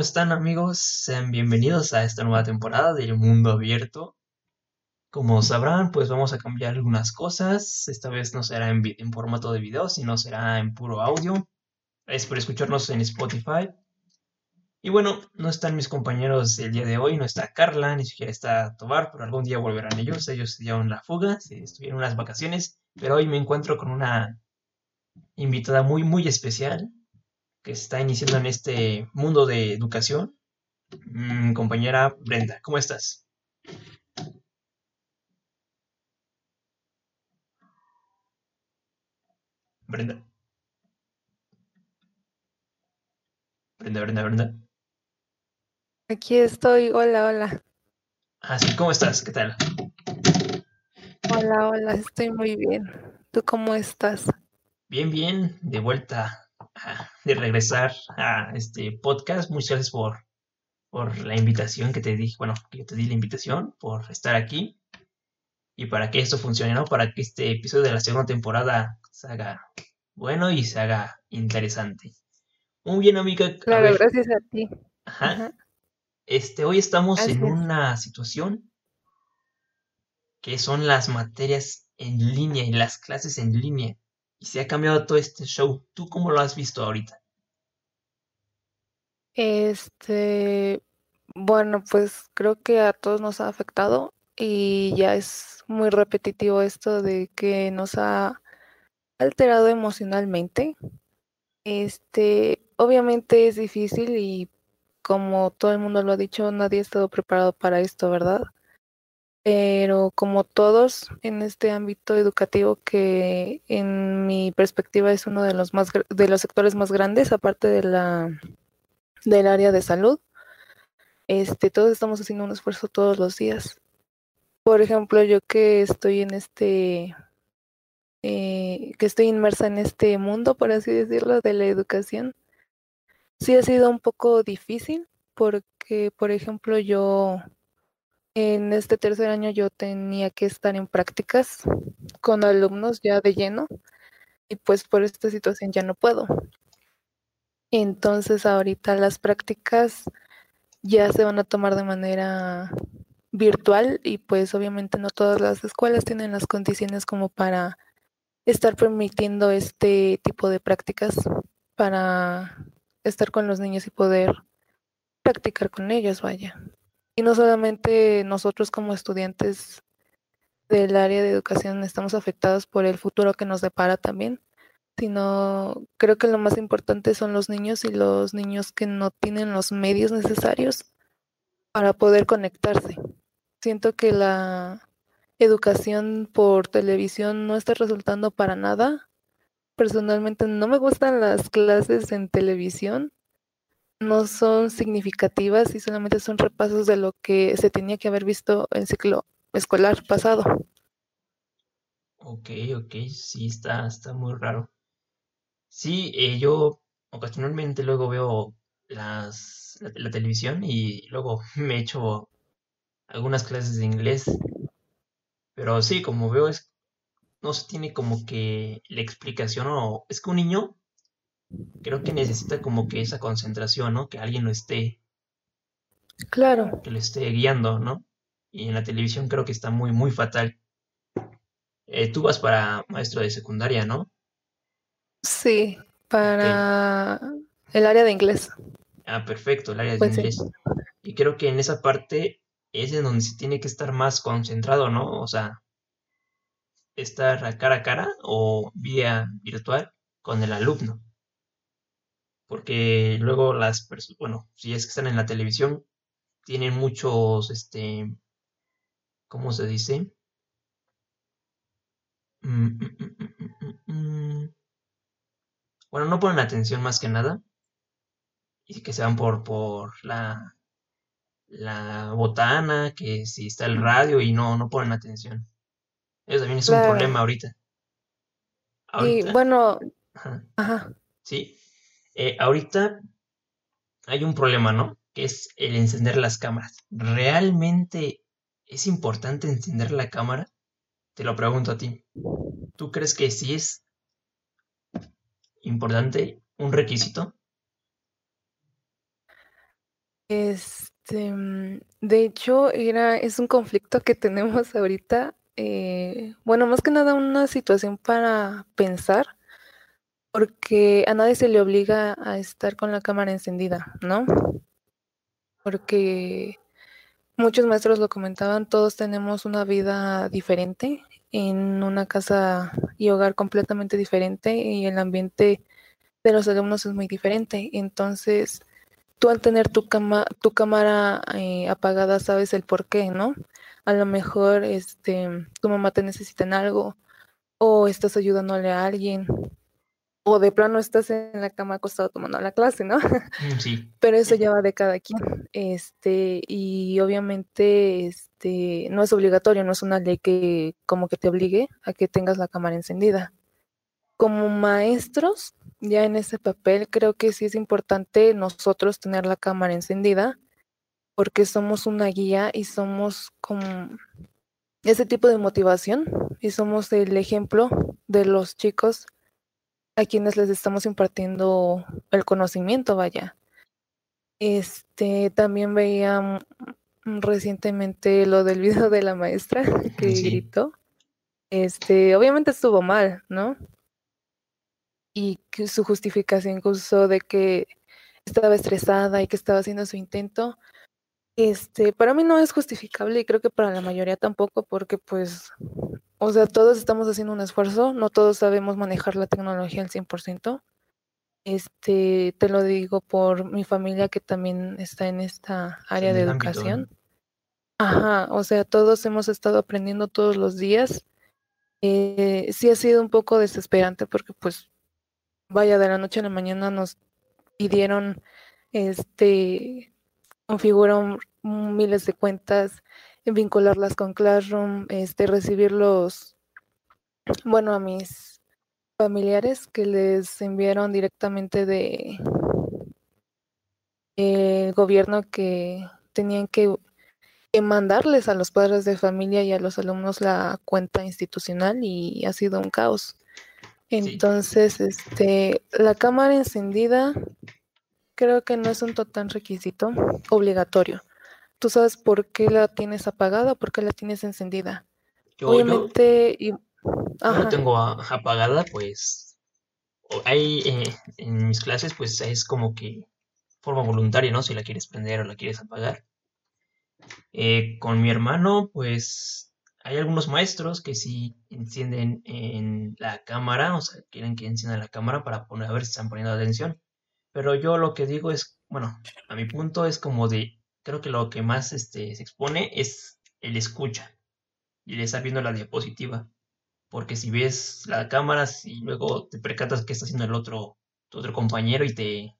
¿Cómo están amigos? Sean bienvenidos a esta nueva temporada del Mundo Abierto. Como sabrán, pues vamos a cambiar algunas cosas. Esta vez no será en, formato de video, sino será en puro audio. Es por escucharnos en Spotify. Y bueno, no están mis compañeros el día de hoy, no está Carla, ni siquiera está Tobar, pero algún día volverán ellos. Ellos dieron la fuga, estuvieron unas vacaciones, pero hoy me encuentro con una invitada muy, muy especial que está iniciando en este mundo de educación. Mm, compañera Brenda, ¿cómo estás? Brenda. Brenda, Brenda, Brenda. Aquí estoy, hola, hola. Ah, sí, ¿cómo estás? ¿Qué tal? Hola, hola, estoy muy bien. ¿Tú cómo estás? Bien, bien, de vuelta de regresar a este podcast. Muchas gracias por, por la invitación que te di, bueno, que yo te di la invitación, por estar aquí y para que esto funcione, ¿no? Para que este episodio de la segunda temporada se haga bueno y se haga interesante. Muy bien, amiga. Claro, gracias a ti. Ajá. Este, hoy estamos en una situación que son las materias en línea y las clases en línea y se ha cambiado todo este show. ¿Tú cómo lo has visto ahorita? Este, bueno, pues creo que a todos nos ha afectado y ya es muy repetitivo esto de que nos ha alterado emocionalmente. Este, obviamente es difícil y como todo el mundo lo ha dicho, nadie ha estado preparado para esto, ¿verdad? Pero como todos en este ámbito educativo que en mi perspectiva es uno de los más de los sectores más grandes aparte de la del área de salud este todos estamos haciendo un esfuerzo todos los días. Por ejemplo yo que estoy en este eh, que estoy inmersa en este mundo por así decirlo de la educación sí ha sido un poco difícil porque por ejemplo yo en este tercer año yo tenía que estar en prácticas con alumnos ya de lleno y pues por esta situación ya no puedo. Entonces ahorita las prácticas ya se van a tomar de manera virtual y pues obviamente no todas las escuelas tienen las condiciones como para estar permitiendo este tipo de prácticas para estar con los niños y poder practicar con ellos, vaya. Y no solamente nosotros como estudiantes del área de educación estamos afectados por el futuro que nos depara también, sino creo que lo más importante son los niños y los niños que no tienen los medios necesarios para poder conectarse. Siento que la educación por televisión no está resultando para nada. Personalmente no me gustan las clases en televisión no son significativas y solamente son repasos de lo que se tenía que haber visto en ciclo escolar pasado. Ok, ok, sí, está, está muy raro. Sí, eh, yo ocasionalmente luego veo las, la, televisión y luego me echo algunas clases de inglés. Pero sí, como veo, es, no se tiene como que la explicación o es que un niño creo que necesita como que esa concentración, ¿no? Que alguien lo esté. Claro. Que lo esté guiando, ¿no? Y en la televisión creo que está muy, muy fatal. Eh, tú vas para maestro de secundaria, ¿no? Sí, para el área de inglés. Ah, perfecto, el área de inglés. Y creo que en esa parte es en donde se tiene que estar más concentrado, ¿no? O sea, estar cara a cara o vía virtual con el alumno porque luego las personas, bueno, si es que están en la televisión, tienen muchos, este, ¿cómo se dice? Mm, mm, mm, bueno, no ponen atención más que nada y que se van por, por la, la botana, que si está el radio y no, no ponen atención. Eso también es un problema ahorita. Y bueno, ajá. Sí, eh, ahorita hay un problema, ¿no? Que es el encender las cámaras. ¿Realmente es importante encender la cámara? Te lo pregunto a ti. ¿Tú crees que sí es importante un requisito? Este, mm, de hecho, era, es un conflicto que tenemos ahorita. Eh, bueno, más que nada una situación para pensar, porque a nadie se le obliga a estar con la cámara encendida, ¿no? Porque muchos maestros lo comentaban, todos tenemos una vida diferente en una casa y hogar completamente diferente y el ambiente de los alumnos es muy diferente. Entonces, tú al tener tu, cama, tu cámara eh, apagada sabes el por qué, ¿no? A lo mejor este, tu mamá te necesita en algo o estás ayudándole a alguien o de plano estás en la cama acostado tomando la clase, ¿no? Mm, sí. Pero eso ya va de cada quien. Este, y obviamente este no es obligatorio, no es una ley que como que te obligue a que tengas la cámara encendida. Como maestros, ya en ese papel creo que sí es importante nosotros tener la cámara encendida porque somos una guía y somos como ese tipo de motivación y somos el ejemplo de los chicos a quienes les estamos impartiendo el conocimiento, vaya. Este, también veía recientemente lo del video de la maestra que gritó. Este, obviamente estuvo mal, ¿no? y que su justificación incluso de que estaba estresada y que estaba haciendo su intento, este, para mí no es justificable y creo que para la mayoría tampoco, porque pues, o sea, todos estamos haciendo un esfuerzo, no todos sabemos manejar la tecnología al 100%. Este, te lo digo por mi familia que también está en esta área de educación. Ajá, o sea, todos hemos estado aprendiendo todos los días. Eh, sí ha sido un poco desesperante porque pues vaya, de la noche a la mañana nos pidieron, este, configurar miles de cuentas, vincularlas con Classroom, este, recibir los, bueno, a mis familiares que les enviaron directamente de el gobierno que tenían que, que, mandarles a los padres de familia y a los alumnos la cuenta institucional y ha sido un caos. Entonces, este, la cámara encendida creo que no es un total requisito obligatorio. ¿Tú sabes por qué la tienes apagada o por qué la tienes encendida? Obviamente, yo, no tengo apagada, pues hay eh, en mis clases, pues es como que forma voluntaria, ¿no? Si la quieres prender o la quieres apagar. Eh, con mi hermano, pues hay algunos maestros que sí encienden en la cámara, o sea, quieren que encienda la cámara para poner, a ver si están poniendo atención. Pero yo lo que digo es, bueno, a mi punto es como de, creo que lo que más este, se expone es el escucha y el estar viendo la diapositiva. Porque si ves la cámara y luego te percatas que está haciendo el otro, tu otro compañero y te...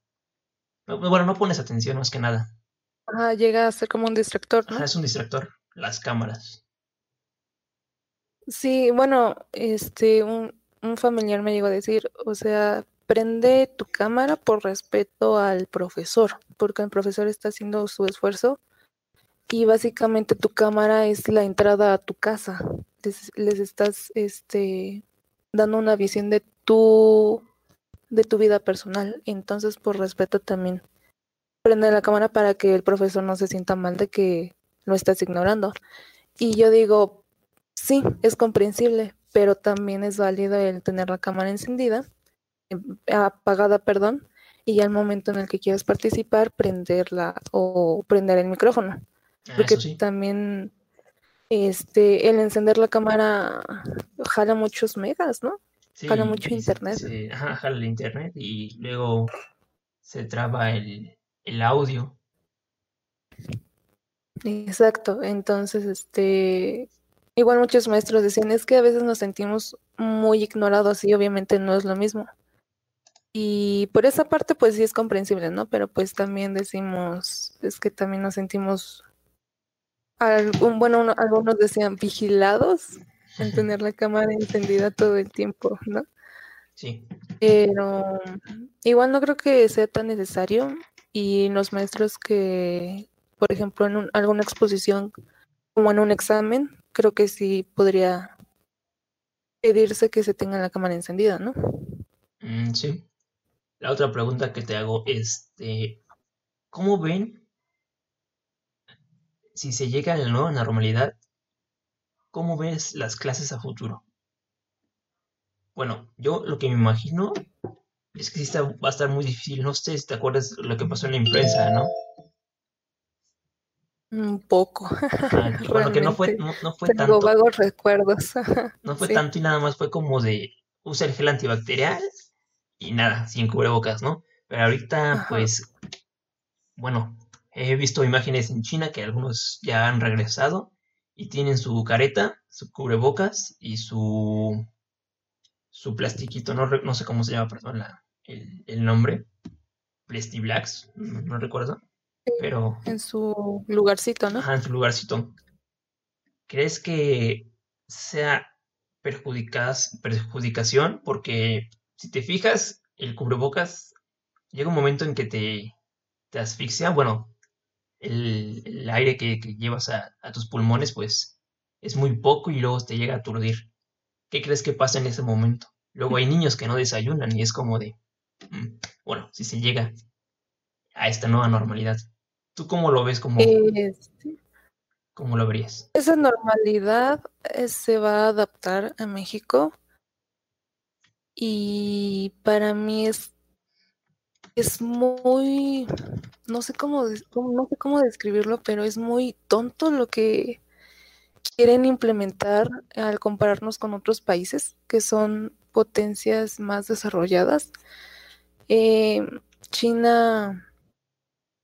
Bueno, no pones atención más que nada. Ah, llega a ser como un distractor, ¿no? es un distractor, las cámaras. Sí, bueno, este, un, un familiar me llegó a decir, o sea, prende tu cámara por respeto al profesor, porque el profesor está haciendo su esfuerzo y básicamente tu cámara es la entrada a tu casa. Les, estás este dando una visión de tu de tu vida personal. Entonces, por respeto también prende la cámara para que el profesor no se sienta mal de que lo estás ignorando. Y yo digo, Sí, es comprensible, pero también es válido el tener la cámara encendida, apagada, perdón, y al momento en el que quieras participar, prenderla o prender el micrófono. Ah, Porque también este el encender la cámara jala muchos megas, ¿no? jala mucho internet. Sí, jala el internet y luego se traba el, el audio. Exacto, entonces este Igual muchos maestros decían, es que a veces nos sentimos muy ignorados y obviamente no es lo mismo. Y por esa parte pues sí es comprensible, ¿no? Pero pues también decimos, es que también nos sentimos, algún, bueno, algunos decían vigilados en tener la cámara encendida todo el tiempo, ¿no? Sí. Pero igual no creo que sea tan necesario y los maestros que, por ejemplo, en alguna exposición como en un examen, creo que sí podría pedirse que se tenga la cámara encendida, ¿no? Mm, sí. La otra pregunta que te hago es, este, ¿cómo ven si se llega a la nueva normalidad, ¿cómo ves las clases a futuro? Bueno, yo lo que me imagino es que sí va a estar muy difícil. No sé si te acuerdas lo que pasó en la influenza, ¿no? Un poco. bueno, que no fue, no, fue Tengo vagos recuerdos. no fue tanto y nada más fue como de usa el gel antibacterial y nada, sin cubrebocas, ¿no? Pero ahorita, pues, bueno, he visto imágenes en China que algunos ya han regresado y tienen su careta, su cubrebocas y su su plastiquito, no, no sé cómo se llama, perdón, la, el, el nombre. Plastiblacks, no, no recuerdo. Pero. En su lugarcito, ¿no? Ajá, en su lugarcito. ¿Crees que sea perjudicación? Porque si te fijas, el cubrebocas llega un momento en que te, te asfixia. Bueno, el, el aire que, que llevas a, a, tus pulmones, pues es muy poco y luego te llega a aturdir. ¿Qué crees que pasa en ese momento? Luego hay niños que no desayunan y es como de, mm, bueno, si se llega a esta nueva normalidad, ¿tú cómo lo ves? Como, este ¿Cómo lo verías? Esa normalidad eh, se va a adaptar a México y para mí es es muy no sé cómo no sé cómo describirlo, pero es muy tonto lo que quieren implementar al compararnos con otros países que son potencias más desarrolladas. Eh, China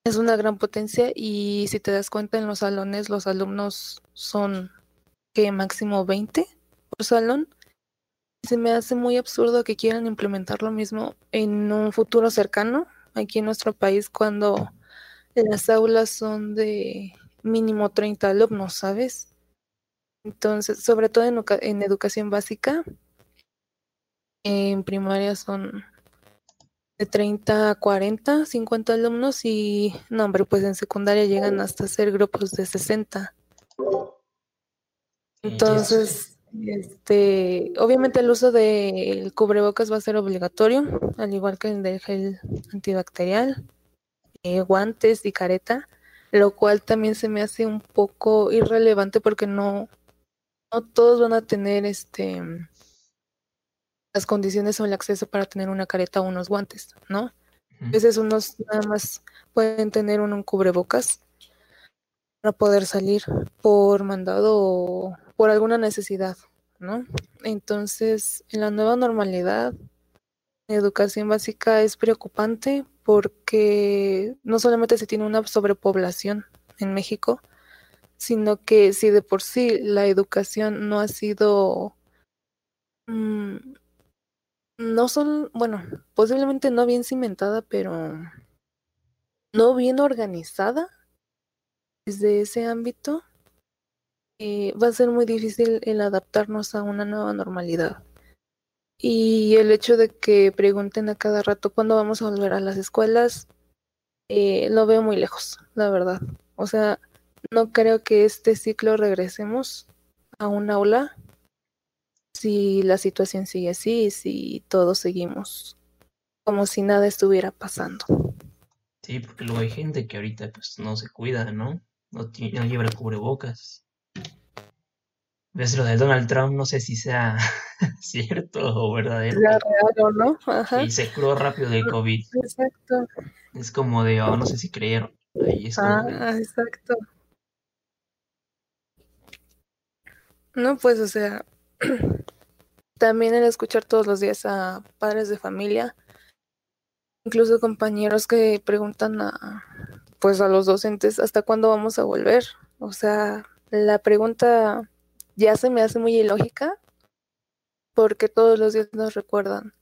es una gran potencia y si te das cuenta en los salones los alumnos son que máximo 20 por salón. Se me hace muy absurdo que quieran implementar lo mismo en un futuro cercano aquí en nuestro país cuando las aulas son de mínimo 30 alumnos, ¿sabes? Entonces, sobre todo en, en educación básica, en primaria son de 30 a 40, 50 alumnos y, no, hombre, pues en secundaria llegan hasta ser grupos de 60. Entonces, este, obviamente el uso del cubrebocas va a ser obligatorio, al igual que el del gel antibacterial, eh, guantes y careta, lo cual también se me hace un poco irrelevante porque no, no todos van a tener este las condiciones o el acceso para tener una careta o unos guantes, ¿no? A veces unos nada más pueden tener un, cubrebocas para poder salir por mandado o por alguna necesidad, ¿no? Entonces, en la nueva normalidad, la educación básica es preocupante porque no solamente se tiene una sobrepoblación en México, sino que si de por sí la educación no ha sido, mm, no son, bueno, posiblemente no bien cimentada, pero no bien organizada desde ese ámbito, eh, va a ser muy difícil el adaptarnos a una nueva normalidad. Y el hecho de que pregunten a cada rato cuándo vamos a volver a las escuelas, eh, lo veo muy lejos, la verdad. O sea, no creo que este ciclo regresemos a un aula si la situación sigue así, si todos seguimos como si nada estuviera pasando. Sí, porque luego hay gente que ahorita pues no se cuida, ¿no? No, lleva cubrebocas. Ves lo de Donald Trump, no sé si sea cierto o verdadero. real o no. Ajá. Y se curó rápido del COVID. Exacto. Es como de, oh, no sé si creyeron. Ahí es ah, exacto. No, pues, o sea, también el escuchar todos los días a padres de familia, incluso compañeros que preguntan a, pues, a los docentes hasta cuándo vamos a volver. O sea, la pregunta ya se me hace muy ilógica porque todos los días nos recuerdan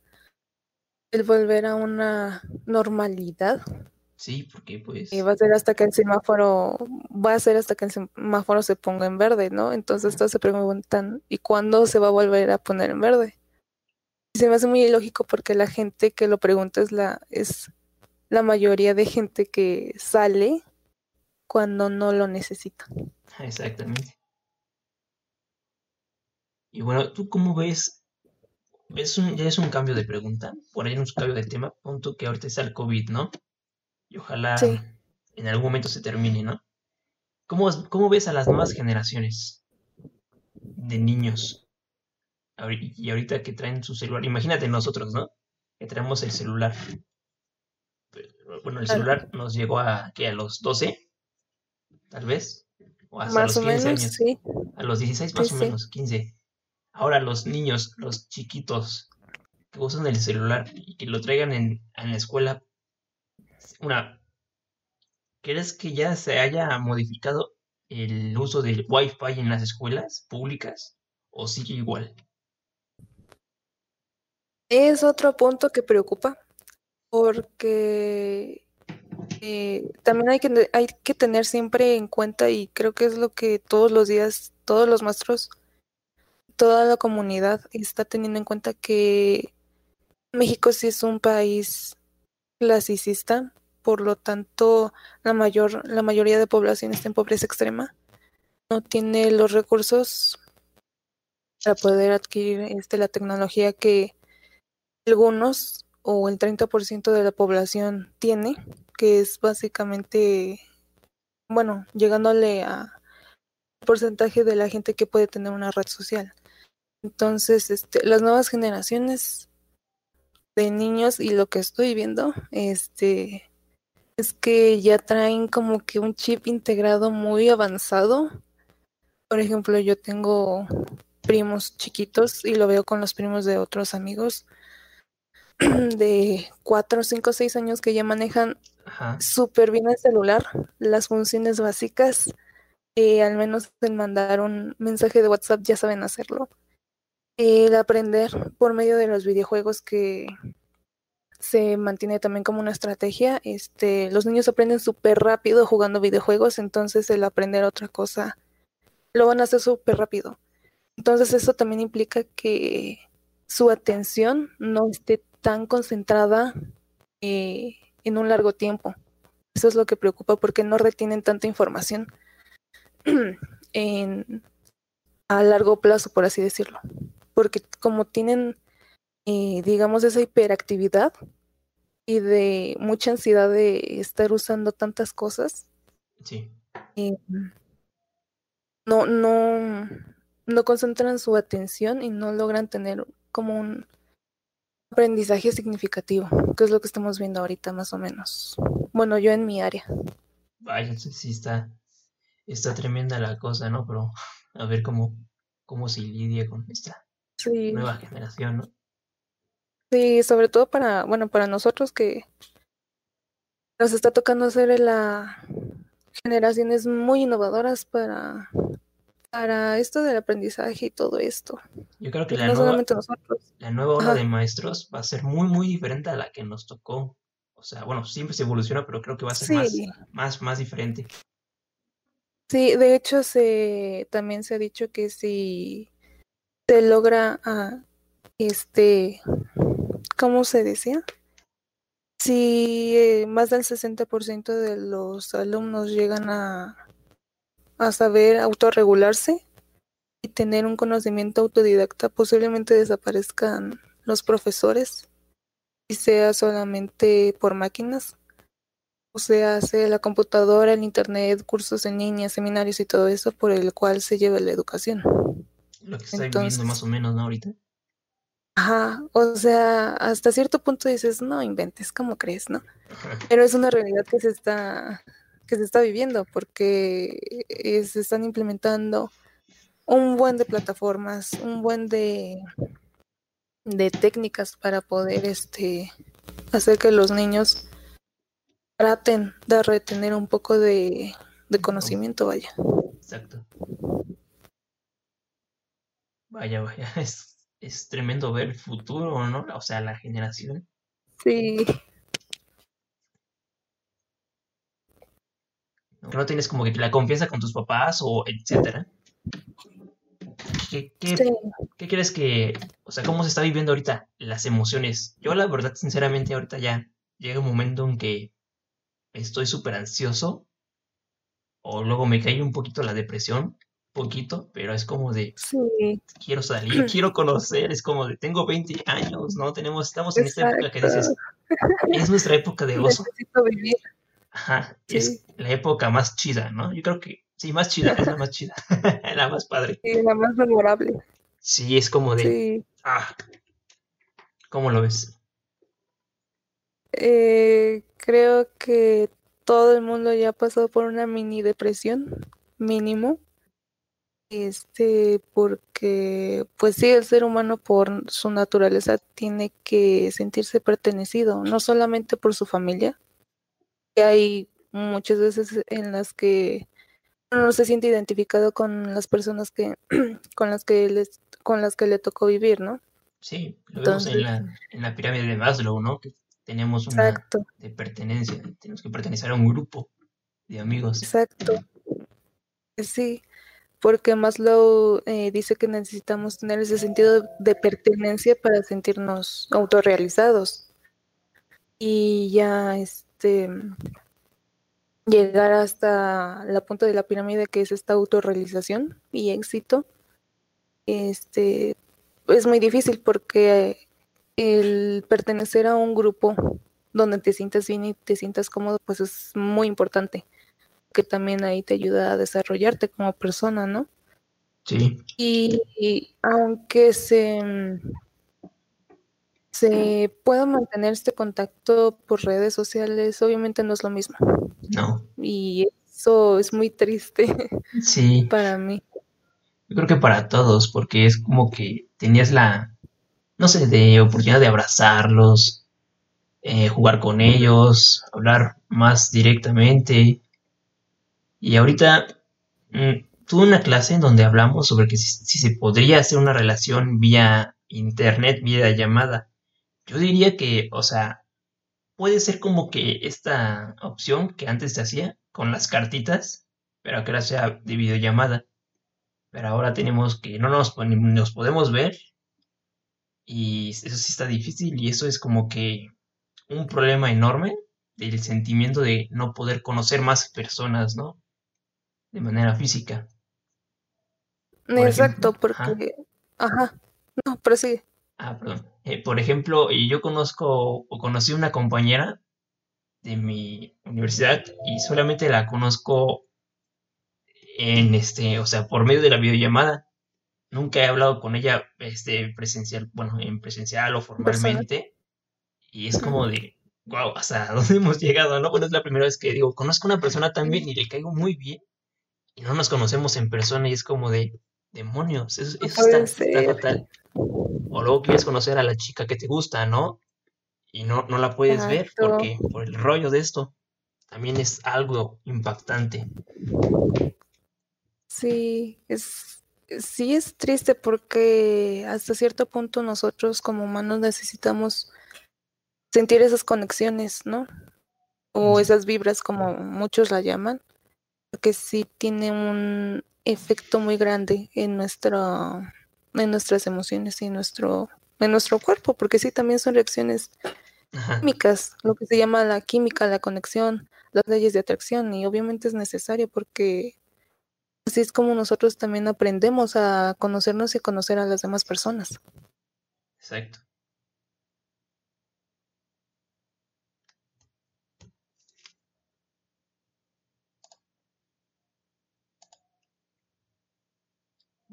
el volver a una normalidad Sí, porque pues... Y va a ser hasta que el semáforo, va a ser hasta que el semáforo se ponga en verde, ¿no? Entonces todos se preguntan, ¿y cuándo se va a volver a poner en verde? Y se me hace muy ilógico porque la gente que lo pregunta es la, es la mayoría de gente que sale cuando no lo necesita. Exactamente. Y bueno, ¿tú cómo ves? Es un, ya es un cambio de pregunta, por ahí un cambio de tema, punto que ahorita está el COVID, ¿no? y ojalá en algún momento se termine, ¿no? ¿cómo, ¿cómo ves a las nuevas generaciones de niños? Y ahorita que traen su celular, imagínate nosotros, ¿no? Que traemos el celular. Bueno, el celular nos llegó a, ¿qué? A los 12, tal vez. O hasta más los 15 o menos, años. Sí. A los 16 más o menos, 15. Ahora los niños, los chiquitos que usan el celular y que lo traigan en, la escuela, una, ¿crees que ya se haya modificado el uso del Wi-Fi en las escuelas públicas o sigue igual? Es otro punto que preocupa porque eh, también hay que, hay que tener siempre en cuenta y creo que es lo que todos los días, todos los maestros, toda la comunidad está teniendo en cuenta que México sí es un país clasicista, por lo tanto la mayor la mayoría de población está en pobreza extrema, no tiene los recursos para poder adquirir este la tecnología que algunos o el 30% de la población tiene, que es básicamente bueno, llegándole a porcentaje de la gente que puede tener una red social. Entonces, este, las nuevas generaciones de niños y lo que estoy viendo, este, es que ya traen como que un chip integrado muy avanzado. Por ejemplo, yo tengo primos chiquitos y lo veo con los primos de otros amigos de 4, 5, 6 años que ya manejan súper bien el celular, las funciones básicas, eh, al menos en mandar un mensaje de WhatsApp ya saben hacerlo el aprender por medio de los videojuegos que se mantiene también como una estrategia. Este, los niños aprenden súper rápido jugando videojuegos, entonces el aprender otra cosa lo van a hacer súper rápido. Entonces eso también implica que su atención no esté tan concentrada eh, en un largo tiempo. Eso es lo que preocupa porque no retienen tanta información en, a largo plazo, por así decirlo porque como tienen, eh, digamos, esa hiperactividad y de mucha ansiedad de estar usando tantas cosas, sí. Eh, no, no, no concentran su atención y no logran tener como un aprendizaje significativo, que es lo que estamos viendo ahorita más o menos. Bueno, yo en mi área. Vaya, sí está, está tremenda la cosa, ¿no? Pero a ver cómo, cómo se lidia con esta nueva generación, ¿no? Sí, sobre todo para, bueno, para nosotros que nos está tocando ser la generaciones muy innovadoras para, para esto del aprendizaje y todo esto. Yo creo que la, nueva, la nueva ola de maestros va a ser muy, muy diferente a la que nos tocó. O sea, bueno, siempre se evoluciona, pero creo que va a ser más, más, más diferente. Sí, de hecho se también se ha dicho que si se logra ah, este ¿cómo se decía? Si eh, más del 60% de los alumnos llegan a, a saber autorregularse y tener un conocimiento autodidacta, posiblemente desaparezcan los profesores y sea solamente por máquinas. O sea, sea la computadora, el internet, cursos en línea, seminarios y todo eso por el cual se lleva la educación. Lo que está viviendo más o menos, ¿no? Ahorita. Ajá, o sea, hasta cierto punto dices, no inventes, ¿cómo crees, no? Pero es una realidad que se está, que se está viviendo porque se están implementando un buen de plataformas, un buen de, de técnicas para poder este hacer que los niños traten de retener un poco de, de conocimiento, vaya. Exacto. Vaya, vaya, es, es tremendo ver el futuro, ¿no? O sea, la generación. Sí. No tienes como que la confianza con tus papás o etcétera. ¿Qué, qué, ¿Qué crees que, o sea, cómo se está viviendo ahorita las emociones? Yo la verdad, sinceramente, ahorita ya llega un momento en que estoy súper ansioso o luego me cae un poquito la depresión poquito, pero es como de quiero salir, quiero conocer, es como de tengo 20 años, ¿no? Tenemos, estamos en esta época que dices, es nuestra época de gozo. Necesito vivir. Ajá, es la época más chida, ¿no? Yo creo que Sí, más chida, es la más chida, la más padre. Sí, la más memorable. Sí, es como de... Sí. Ah, ¿cómo lo ves? Eh, creo que todo el mundo ya ha pasado por una mini depresión, mínimo. Este, porque, pues sí, el ser humano por su naturaleza tiene que sentirse pertenecido, no solamente por su familia. Hay muchas veces en las que uno no se siente identificado con las personas que, con las que les, con las que le tocó vivir, ¿no? Sí, lo vemos en la, en la pirámide de Maslow, ¿no? Que tenemos una Exacto, de pertenencia, tenemos que pertenecer a un grupo de amigos. exacto. Sí, porque Maslow eh, dice que necesitamos tener ese sentido de pertenencia para sentirnos autorrealizados. Y ya este llegar hasta la punta de la pirámide que es esta autorrealización y éxito, este es muy difícil porque el pertenecer a un grupo donde te sientas bien y te sientas cómodo, pues es muy importante, que también ahí te ayuda a desarrollarte como persona, ¿no? Sí, Y, y aunque se, se pueda mantener este contacto por redes sociales, obviamente no es lo mismo. no, Y eso es muy triste sí, para mí. yo creo que para todos, porque es como que tenías la, no sé, de oportunidad de abrazarlos, eh, jugar con ellos, hablar más directamente. Y ahorita mm, tuve una clase en donde hablamos sobre que si, se podría hacer una relación vía internet, vía llamada. Yo diría que, o sea, puede ser como que esta opción que antes se hacía con las cartitas, pero que ahora sea de videollamada. Pero ahora tenemos que no nos, nos podemos ver y eso sí está difícil y eso es como que un problema enorme del sentimiento de no poder conocer más personas, ¿no? De manera física. Por Exacto, ejemplo, porque, ajá, no, pero sí, ah, perdón. Eh, por ejemplo, yo conozco o conocí una compañera de mi universidad y solamente la conozco en este, o sea, por medio de la videollamada. Nunca he hablado con ella, este, presencial, bueno, en presencial o persona. formalmente, y es como de, wow, hasta dónde hemos llegado, ¿no? Bueno, es la primera vez que digo, conozco a una persona tan bien y le caigo muy bien, y no nos conocemos en persona, y es como de, demonios, eso, No eso está, está fatal. O luego quieres conocer a la chica que te gusta, ¿no? Y no, no la puedes ver porque, por el rollo de esto, también es algo impactante. Sí, es, sí es triste porque hasta cierto punto nosotros como humanos necesitamos sentir esas conexiones, ¿no? O esas vibras como muchos la llaman, porque sí tiene un efecto muy grande en nuestra, en nuestras emociones y en nuestro, en nuestro cuerpo, porque sí también son reacciones Ajá, químicas, lo que se llama la química, la conexión, las leyes de atracción, y obviamente es necesario porque así es como nosotros también aprendemos a conocernos y conocer a las demás personas. exacto.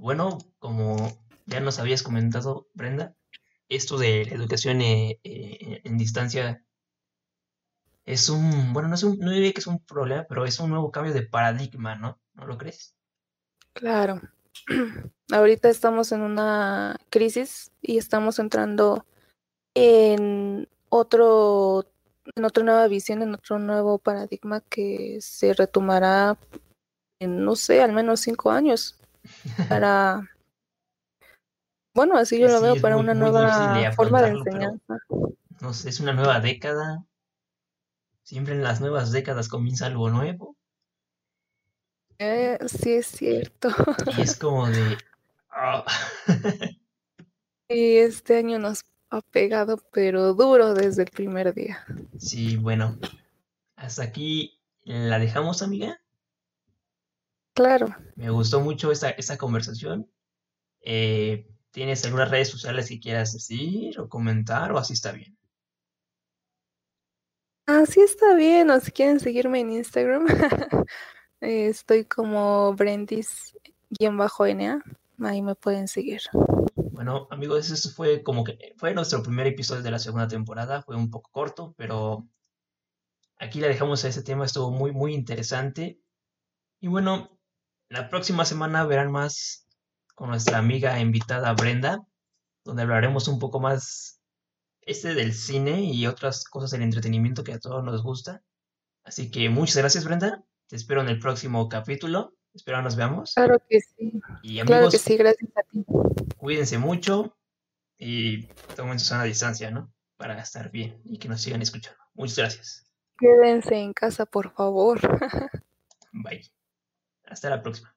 Bueno, como ya nos habías comentado, Brenda, esto de la educación eh, eh, en distancia es un, bueno, no es un, no diría que es un problema, pero es un nuevo cambio de paradigma, ¿no? ¿No lo crees? Claro. Ahorita estamos en una crisis y estamos entrando en otro, en otra nueva visión, en otro nuevo paradigma que se retomará en, no sé, al menos cinco años para, bueno, así yo lo veo, para muy, una muy nueva forma de enseñanza. no sé, es una nueva década. Siempre en las nuevas décadas comienza algo nuevo Eh, sí es cierto. y es como de, ah, Y este año nos ha pegado, pero duro desde el primer día. sí, bueno, hasta aquí la dejamos, amiga. Claro. Me gustó mucho esta, esta conversación. Eh, ¿tienes algunas redes sociales que quieras decir o comentar o así está bien? Así está bien, o si quieren seguirme en Instagram, Eh, estoy como Brendis-NA. Ahí me pueden seguir. Bueno, amigos, eso fue como que fue nuestro primer episodio de la segunda temporada. Fue un poco corto, pero aquí le dejamos a ese tema. Estuvo muy, muy interesante. Y bueno, la próxima semana verán más con nuestra amiga invitada Brenda, donde hablaremos un poco más este del cine y otras cosas del entretenimiento que a todos nos gusta. Así que muchas gracias, Brenda. Te espero en el próximo capítulo. Espero nos veamos. Claro que sí. Y amigos, claro que sí, gracias a ti. Cuídense mucho y tomen su sana distancia, ¿no? Para estar bien y que nos sigan escuchando. Muchas gracias. Quédense en casa, por favor. Bye. Hasta la próxima.